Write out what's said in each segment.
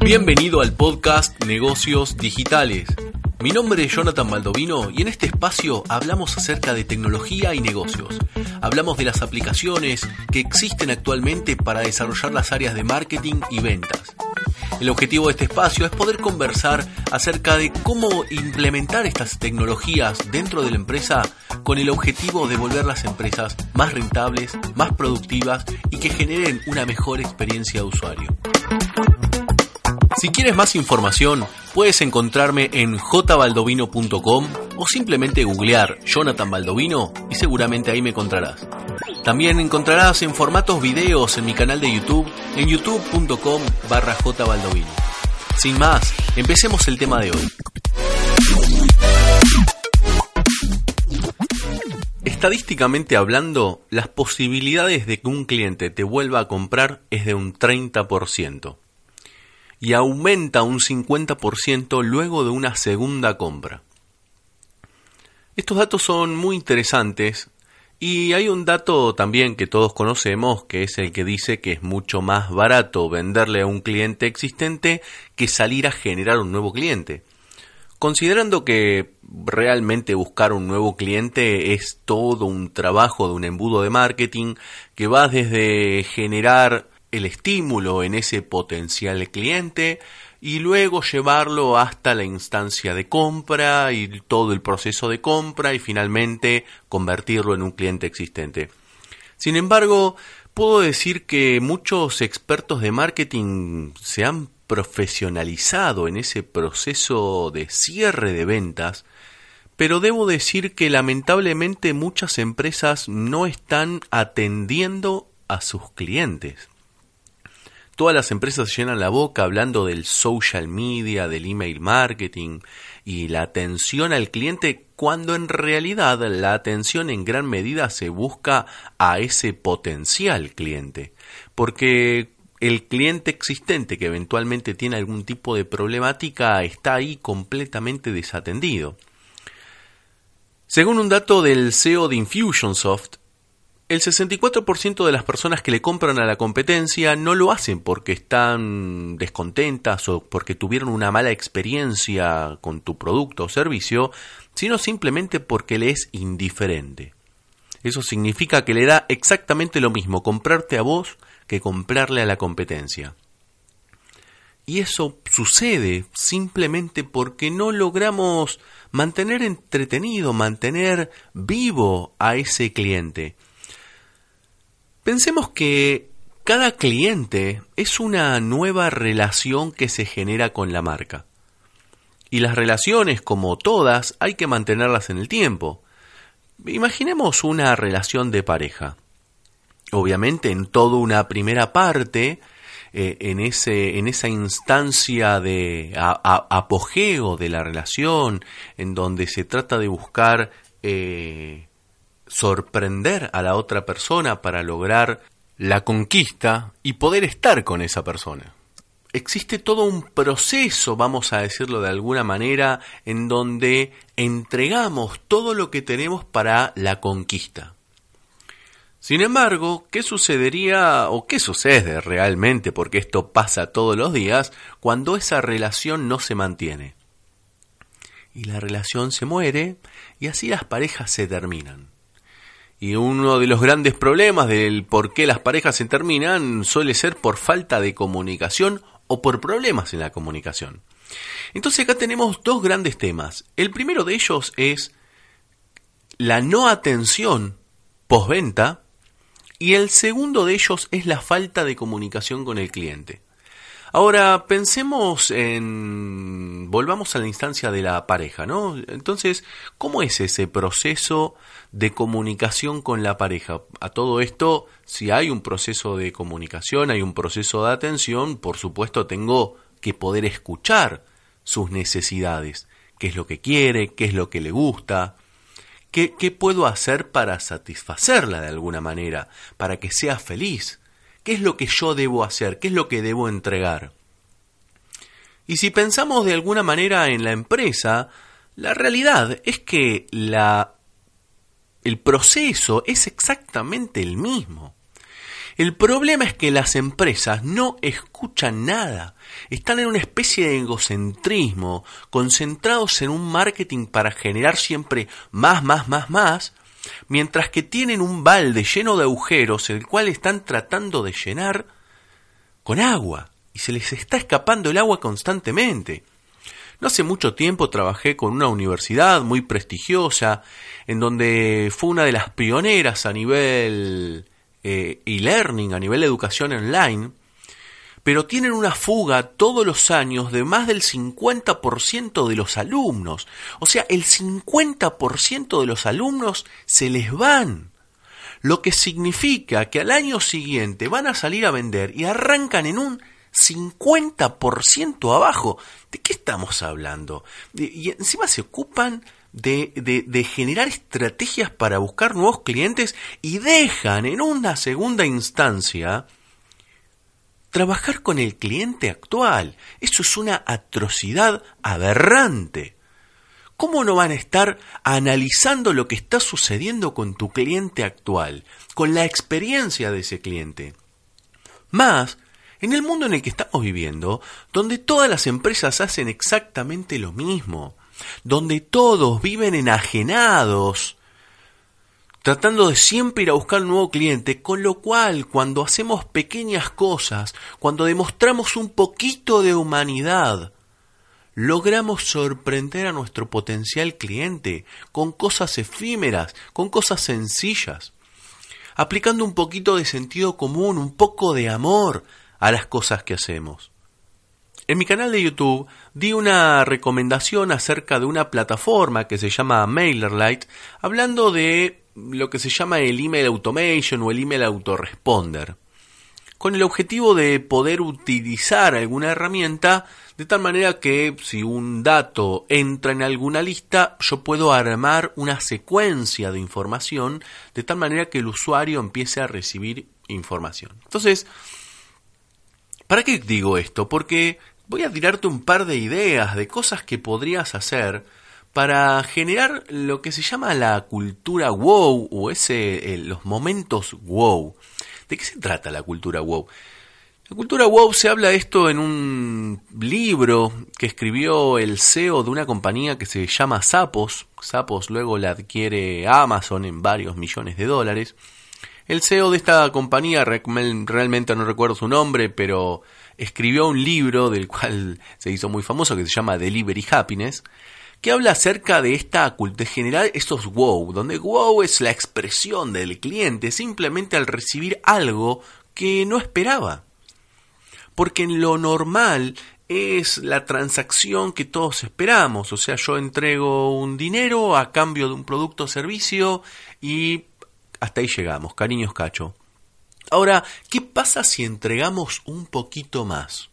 Bienvenido al podcast Negocios Digitales. Mi nombre es Jonathan Baldovino y en este espacio hablamos acerca de tecnología y negocios. Hablamos de las aplicaciones que existen actualmente para desarrollar las áreas de marketing y ventas. El objetivo de este espacio es poder conversar acerca de cómo implementar estas tecnologías dentro de la empresa con el objetivo de volver las empresas más rentables, más productivas y que generen una mejor experiencia de usuario. Si quieres más información, puedes encontrarme en jbaldovino.com o simplemente googlear Jonathan Baldovino y seguramente ahí me encontrarás. También encontrarás en formatos videos en mi canal de YouTube en youtube.com barra. Sin más, empecemos el tema de hoy. Estadísticamente hablando, las posibilidades de que un cliente te vuelva a comprar es de un 30% y aumenta un 50% luego de una segunda compra. Estos datos son muy interesantes y hay un dato también que todos conocemos que es el que dice que es mucho más barato venderle a un cliente existente que salir a generar un nuevo cliente. Considerando que realmente buscar un nuevo cliente es todo un trabajo de un embudo de marketing que va desde generar el estímulo en ese potencial cliente y luego llevarlo hasta la instancia de compra y todo el proceso de compra y finalmente convertirlo en un cliente existente. Sin embargo, puedo decir que muchos expertos de marketing se han profesionalizado en ese proceso de cierre de ventas, pero debo decir que lamentablemente muchas empresas no están atendiendo a sus clientes. Todas las empresas llenan la boca hablando del social media, del email marketing y la atención al cliente cuando en realidad la atención en gran medida se busca a ese potencial cliente. Porque el cliente existente que eventualmente tiene algún tipo de problemática está ahí completamente desatendido. Según un dato del CEO de Infusionsoft, el 64% de las personas que le compran a la competencia no lo hacen porque están descontentas o porque tuvieron una mala experiencia con tu producto o servicio, sino simplemente porque le es indiferente. Eso significa que le da exactamente lo mismo comprarte a vos que comprarle a la competencia. Y eso sucede simplemente porque no logramos mantener entretenido, mantener vivo a ese cliente Pensemos que cada cliente es una nueva relación que se genera con la marca. Y las relaciones, como todas, hay que mantenerlas en el tiempo. Imaginemos una relación de pareja. Obviamente en toda una primera parte, eh, en, ese, en esa instancia de apogeo de la relación, en donde se trata de buscar eh, sorprender a la otra persona para lograr la conquista y poder estar con esa persona. Existe todo un proceso, vamos a decirlo de alguna manera, en donde entregamos todo lo que tenemos para la conquista. Sin embargo, ¿qué sucedería o qué sucede realmente, porque esto pasa todos los días, cuando esa relación no se mantiene? Y la relación se muere y así las parejas se terminan. Y uno de los grandes problemas del por qué las parejas se terminan suele ser por falta de comunicación o por problemas en la comunicación. Entonces acá tenemos dos grandes temas. El primero de ellos es la no atención postventa y el segundo de ellos es la falta de comunicación con el cliente. Ahora pensemos en... volvamos a la instancia de la pareja, ¿no? Entonces, ¿cómo es ese proceso de comunicación con la pareja? A todo esto, si hay un proceso de comunicación, hay un proceso de atención, por supuesto tengo que poder escuchar sus necesidades, qué es lo que quiere, qué es lo que le gusta, qué, qué puedo hacer para satisfacerla de alguna manera, para que sea feliz. ¿Qué es lo que yo debo hacer? ¿Qué es lo que debo entregar? Y si pensamos de alguna manera en la empresa, la realidad es que la, el proceso es exactamente el mismo. El problema es que las empresas no escuchan nada. Están en una especie de egocentrismo, concentrados en un marketing para generar siempre más, más, más, más, mientras que tienen un balde lleno de agujeros el cual están tratando de llenar con agua y se les está escapando el agua constantemente. No hace mucho tiempo trabajé con una universidad muy prestigiosa, en donde fue una de las pioneras a nivel eh, e-learning, a nivel educación online, pero tienen una fuga todos los años de más del 50% de los alumnos. O sea, el 50% de los alumnos se les van. Lo que significa que al año siguiente van a salir a vender y arrancan en un 50% abajo. ¿De qué estamos hablando? y encima se ocupan de, de, de, generar estrategias para buscar nuevos clientes y dejan en una segunda instancia trabajar con el cliente actual. Eso es una atrocidad aberrante. ¿Cómo no van a estar analizando lo que está sucediendo con tu cliente actual, con la experiencia de ese cliente? Más, en el mundo en el que estamos viviendo, donde todas las empresas hacen exactamente lo mismo, donde todos viven enajenados tratando de siempre ir a buscar un nuevo cliente, con lo cual cuando hacemos pequeñas cosas, cuando demostramos un poquito de humanidad, logramos sorprender a nuestro potencial cliente con cosas efímeras, con cosas sencillas, aplicando un poquito de sentido común, un poco de amor a las cosas que hacemos. En mi canal de YouTube di una recomendación acerca de una plataforma que se llama MailerLite, hablando de lo que se llama el email automation o el email autoresponder, con el objetivo de poder utilizar alguna herramienta de tal manera que si un dato entra en alguna lista, yo puedo armar una secuencia de información de tal manera que el usuario empiece a recibir información. Entonces, ¿para qué digo esto? Porque voy a tirarte un par de ideas de cosas que podrías hacer para generar lo que se llama la cultura wow o ese los momentos wow. ¿De qué se trata la cultura wow? La cultura wow se habla de esto en un libro que escribió el CEO de una compañía que se llama Sapos. Sapos luego la adquiere Amazon en varios millones de dólares. El CEO de esta compañía, realmente no recuerdo su nombre, pero escribió un libro del cual se hizo muy famoso que se llama Delivery Happiness, que habla acerca de esta de generar estos wow, donde wow es la expresión del cliente simplemente al recibir algo que no esperaba. Porque en lo normal es la transacción que todos esperamos, o sea, yo entrego un dinero a cambio de un producto o servicio y hasta ahí llegamos, cariños cacho. Ahora, ¿qué pasa si entregamos un poquito más?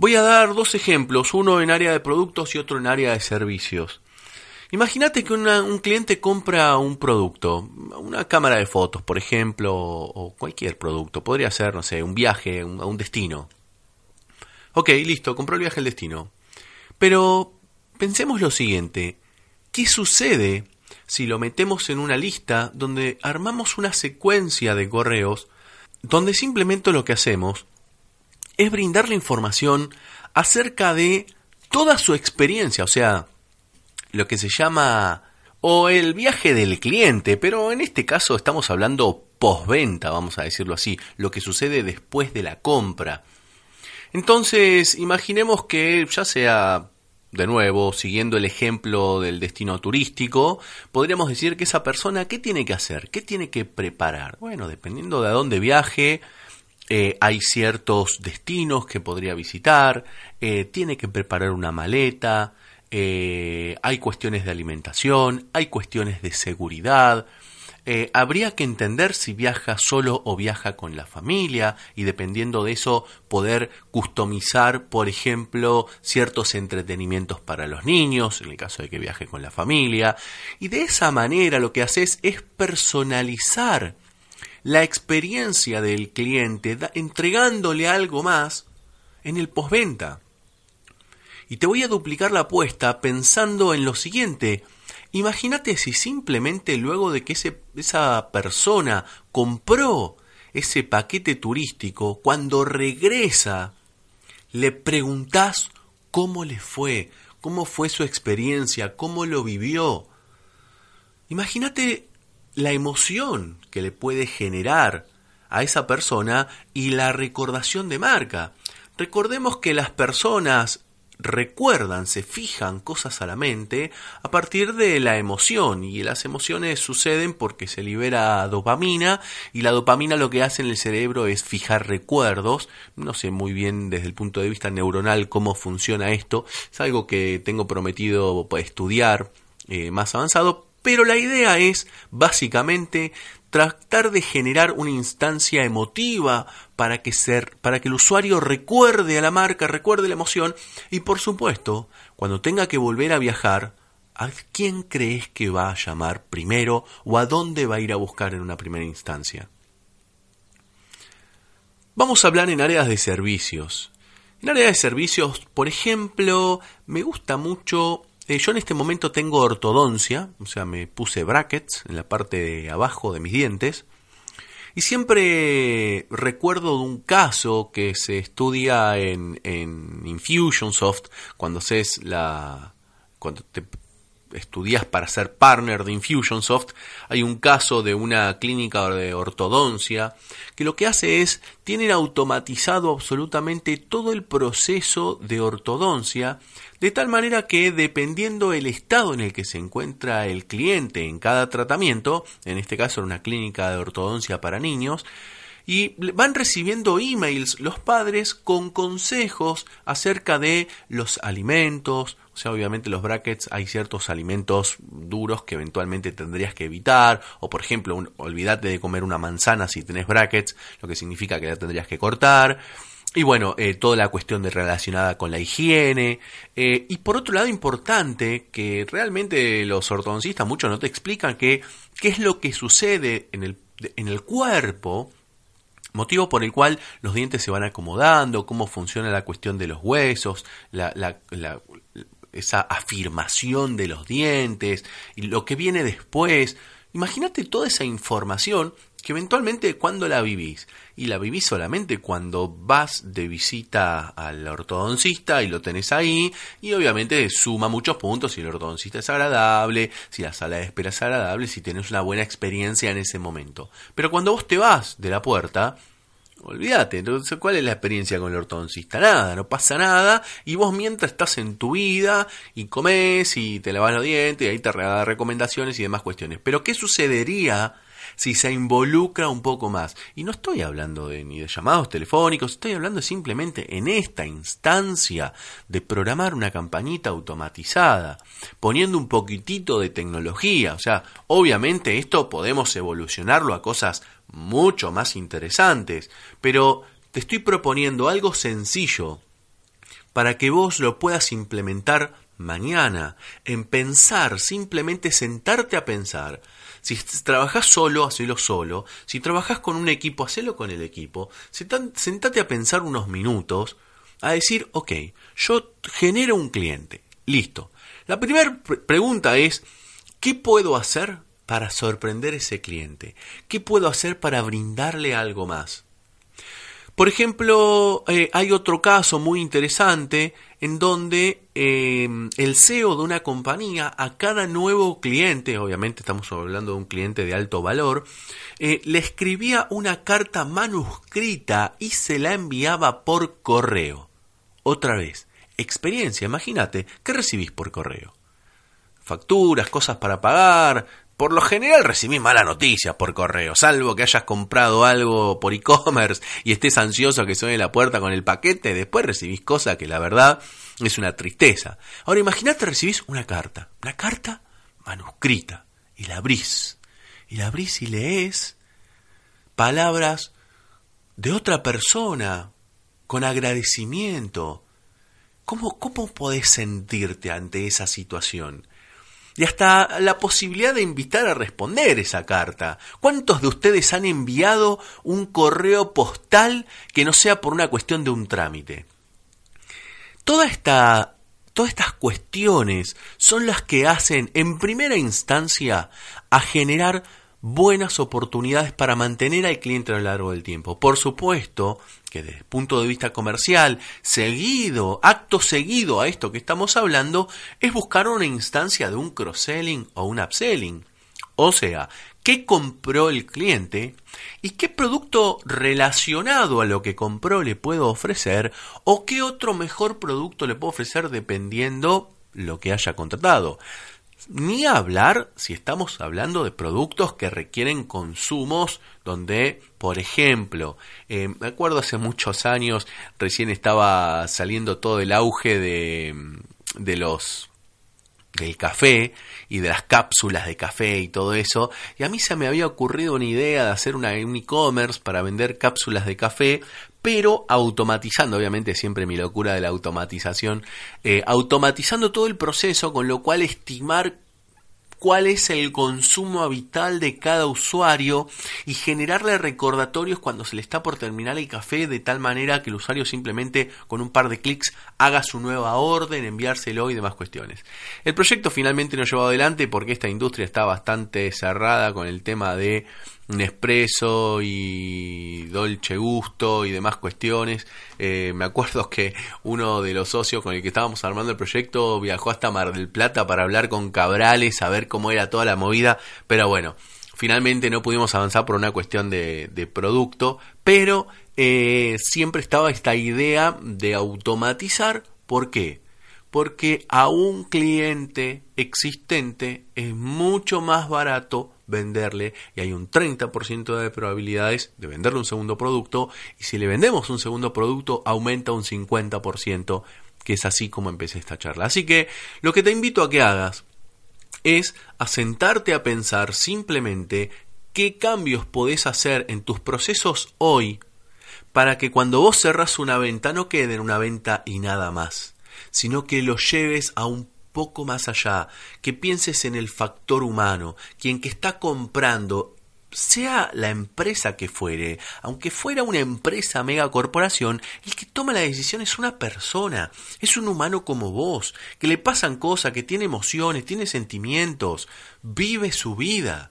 Voy a dar dos ejemplos, uno en área de productos y otro en área de servicios. Imagínate que un cliente compra un producto, una cámara de fotos, por ejemplo, o cualquier producto. Podría ser, no sé, un viaje a un destino. Ok, listo, compró el viaje al destino. Pero pensemos lo siguiente, ¿qué sucede si lo metemos en una lista donde armamos una secuencia de correos donde simplemente lo que hacemos es brindarle información acerca de toda su experiencia, o sea, lo que se llama o el viaje del cliente, pero en este caso estamos hablando postventa, vamos a decirlo así, lo que sucede después de la compra. Entonces, imaginemos que ya sea de nuevo, siguiendo el ejemplo del destino turístico, podríamos decir que esa persona, ¿qué tiene que hacer? ¿Qué tiene que preparar? Bueno, dependiendo de a dónde viaje, eh, hay ciertos destinos que podría visitar, eh, tiene que preparar una maleta, eh, hay cuestiones de alimentación, hay cuestiones de seguridad, habría que entender si viaja solo o viaja con la familia y dependiendo de eso poder customizar, por ejemplo, ciertos entretenimientos para los niños, en el caso de que viaje con la familia. Y de esa manera lo que haces es personalizar la experiencia del cliente, entregándole algo más en el postventa. Y te voy a duplicar la apuesta pensando en lo siguiente. Imagínate si simplemente luego de que esa persona compró ese paquete turístico, cuando regresa, le preguntás cómo le fue, cómo fue su experiencia, cómo lo vivió. Imagínate la emoción que le puede generar a esa persona y la recordación de marca. Recordemos que las personas recuerdan, se fijan cosas a la mente a partir de la emoción y las emociones suceden porque se libera dopamina y la dopamina lo que hace en el cerebro es fijar recuerdos. No sé muy bien desde el punto de vista neuronal cómo funciona esto, es algo que tengo prometido estudiar eh, más avanzado, pero la idea es básicamente tratar de generar una instancia emotiva para que, ser, para que el usuario recuerde a la marca, recuerde la emoción y por supuesto, cuando tenga que volver a viajar, ¿a quién crees que va a llamar primero o a dónde va a ir a buscar en una primera instancia? Vamos a hablar en áreas de servicios. En áreas de servicios, por ejemplo, me gusta mucho eh, yo en este momento tengo ortodoncia, o sea, me puse brackets en la parte de abajo de mis dientes. Y siempre recuerdo de un caso que se estudia en, en Infusionsoft cuando haces la. cuando te estudias para ser partner de Infusionsoft, hay un caso de una clínica de ortodoncia que lo que hace es, tienen automatizado absolutamente todo el proceso de ortodoncia, de tal manera que dependiendo el estado en el que se encuentra el cliente en cada tratamiento, en este caso en una clínica de ortodoncia para niños, y van recibiendo emails los padres con consejos acerca de los alimentos, sea, obviamente los brackets hay ciertos alimentos duros que eventualmente tendrías que evitar, o por ejemplo, olvídate de comer una manzana si tenés brackets, lo que significa que la tendrías que cortar. Y bueno, eh, toda la cuestión de relacionada con la higiene. Eh, y por otro lado, importante, que realmente los ortodoncistas muchos no te explican que, qué es lo que sucede en el, en el cuerpo Motivo por el cual los dientes se van acomodando, cómo funciona la cuestión de los huesos, esa afirmación de los dientes y lo que viene después. Imagínate toda esa información que eventualmente cuando la vivís, y la vivís solamente cuando vas de visita al ortodoncista y lo tenés ahí, y obviamente suma muchos puntos si el ortodoncista es agradable, si la sala de espera es agradable, si tenés una buena experiencia en ese momento. Pero cuando vos te vas de la puerta, Olvídate, entonces, ¿cuál es la experiencia con el ortodoncista? Nada, no pasa nada, y vos mientras estás en tu vida y comes y te lavas los dientes y ahí te da recomendaciones y demás cuestiones. Pero ¿qué sucedería si se involucra un poco más. Y no estoy hablando de, ni de llamados telefónicos, estoy hablando simplemente en esta instancia de programar una campañita automatizada, poniendo un poquitito de tecnología. O sea, obviamente esto podemos evolucionarlo a cosas mucho más interesantes, pero te estoy proponiendo algo sencillo para que vos lo puedas implementar mañana, en pensar, simplemente sentarte a pensar, si trabajas solo, hacelo solo. Si trabajas con un equipo, hacelo con el equipo. Sentate a pensar unos minutos, a decir, ok, yo genero un cliente. Listo. La primera pregunta es, ¿qué puedo hacer para sorprender a ese cliente? ¿Qué puedo hacer para brindarle algo más? Por ejemplo, eh, hay otro caso muy interesante en donde em, el CEO de una compañía a cada nuevo cliente, obviamente estamos hablando de un cliente de alto valor, eh, le escribía una carta manuscrita y se la enviaba por correo. Otra vez, experiencia, imagínate, ¿qué recibís por correo? Facturas, cosas para pagar, por lo general recibís malas noticias por correo, salvo que hayas comprado algo por e-commerce y estés ansioso que suene la puerta con el paquete, después recibís cosas que la verdad es una tristeza. Ahora imagínate recibís una carta, una carta manuscrita, y la abrís, y la abrís y lees palabras de otra persona, con agradecimiento. ¿Cómo, cómo podés sentirte ante esa situación? Y hasta la posibilidad de invitar a responder esa carta. ¿Cuántos de ustedes han enviado un correo postal que no sea por una cuestión de un trámite? Toda esta, todas estas cuestiones son las que hacen en primera instancia a generar buenas oportunidades para mantener al cliente a lo largo del tiempo. Por supuesto que desde el punto de vista comercial, seguido, acto seguido a esto que estamos hablando, es buscar una instancia de un cross-selling o un upselling. O sea, qué compró el cliente y qué producto relacionado a lo que compró le puedo ofrecer o qué otro mejor producto le puedo ofrecer dependiendo lo que haya contratado. Ni hablar si estamos hablando de productos que requieren consumos donde, por ejemplo, eh, me acuerdo hace muchos años, recién estaba saliendo todo el auge de, de los del café y de las cápsulas de café y todo eso. Y a mí se me había ocurrido una idea de hacer una, un e-commerce para vender cápsulas de café, pero automatizando, obviamente siempre mi locura de la automatización, eh, automatizando todo el proceso, con lo cual estimar cuál es el consumo habitual de cada usuario y generarle recordatorios cuando se le está por terminar el café de tal manera que el usuario simplemente con un par de clics haga su nueva orden, enviárselo y demás cuestiones. El proyecto finalmente no llevó adelante porque esta industria está bastante cerrada con el tema de Nespresso y Dolce Gusto y demás cuestiones. Eh, me acuerdo que uno de los socios con el que estábamos armando el proyecto viajó hasta Mar del Plata para hablar con Cabrales, a ver cómo era toda la movida, pero bueno, finalmente no pudimos avanzar por una cuestión de, producto, pero eh, siempre estaba esta idea de automatizar. ¿Por qué? Porque a un cliente existente es mucho más barato venderle y hay un 30% de probabilidades de venderle un segundo producto y si le vendemos un segundo producto aumenta un 50%, que es así como empecé esta charla. Así que lo que te invito a que hagas es a sentarte a pensar simplemente qué cambios podés hacer en tus procesos hoy para que cuando vos cerras una venta no quede en una venta y nada más, sino que lo lleves a un poco más allá, que pienses en el factor humano, quien que está comprando sea la empresa que fuere, aunque fuera una empresa megacorporación, el que toma la decisión es una persona, es un humano como vos, que le pasan cosas, que tiene emociones, tiene sentimientos, vive su vida.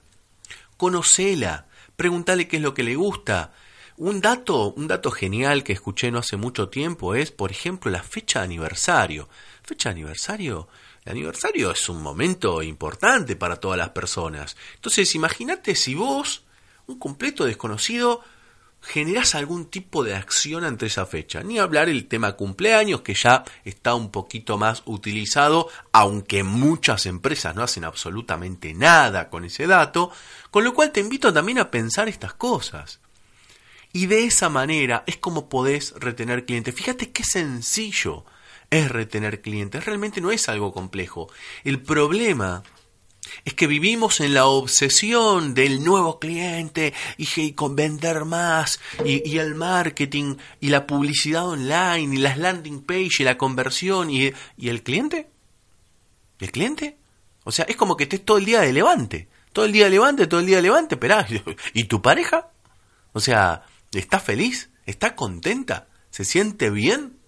Conocela, pregúntale qué es lo que le gusta. Un dato, un dato genial que escuché no hace mucho tiempo es, por ejemplo, la fecha de aniversario. Fecha de aniversario el aniversario es un momento importante para todas las personas. Entonces, imagínate si vos, un completo desconocido, generás algún tipo de acción ante esa fecha. Ni hablar el tema cumpleaños, que ya está un poquito más utilizado, aunque muchas empresas no hacen absolutamente nada con ese dato, con lo cual te invito también a pensar estas cosas. Y de esa manera es como podés retener clientes. Fíjate qué sencillo es retener clientes. Realmente no es algo complejo. El problema es que vivimos en la obsesión del nuevo cliente y, con vender más y, el marketing y la publicidad online y las landing page y la conversión y, y el cliente. ¿El cliente? O sea, es como que estés todo el día de levante. Todo el día de levante, todo el día de levante, esperá. ¿Y tu pareja? O sea, ¿está feliz? ¿Está contenta? ¿Se siente bien?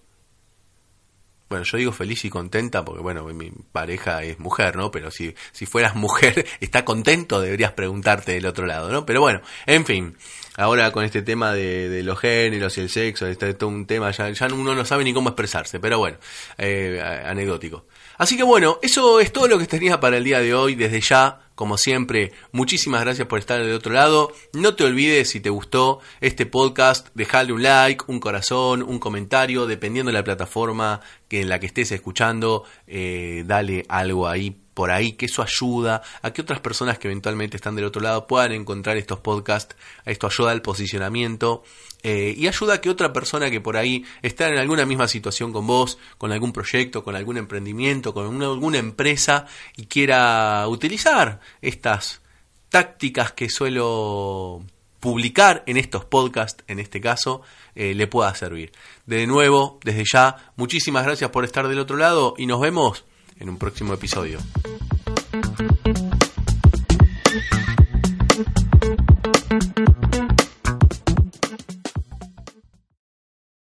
Bueno, yo digo feliz y contenta porque, bueno, mi pareja es mujer, ¿no? Pero si, si fueras mujer, ¿está contento? Deberías preguntarte del otro lado, ¿no? Pero bueno, en fin, ahora con este tema de, los géneros y el sexo, este todo un tema, ya, ya uno no sabe ni cómo expresarse, pero bueno, eh, anecdótico. Así que bueno, eso es todo lo que tenía para el día de hoy. Desde ya, como siempre, muchísimas gracias por estar del otro lado. No te olvides, si te gustó este podcast, dejarle un like, un corazón, un comentario, dependiendo de la plataforma en la que estés escuchando, eh, dale algo ahí por ahí, que eso ayuda a que otras personas que eventualmente están del otro lado puedan encontrar estos podcasts, esto ayuda al posicionamiento eh, y ayuda a que otra persona que por ahí está en alguna misma situación con vos, con algún proyecto, con algún emprendimiento, con alguna empresa y quiera utilizar estas tácticas que suelo publicar en estos podcasts, en este caso, eh, le pueda servir. De nuevo, desde ya, muchísimas gracias por estar del otro lado y nos vemos en un próximo episodio.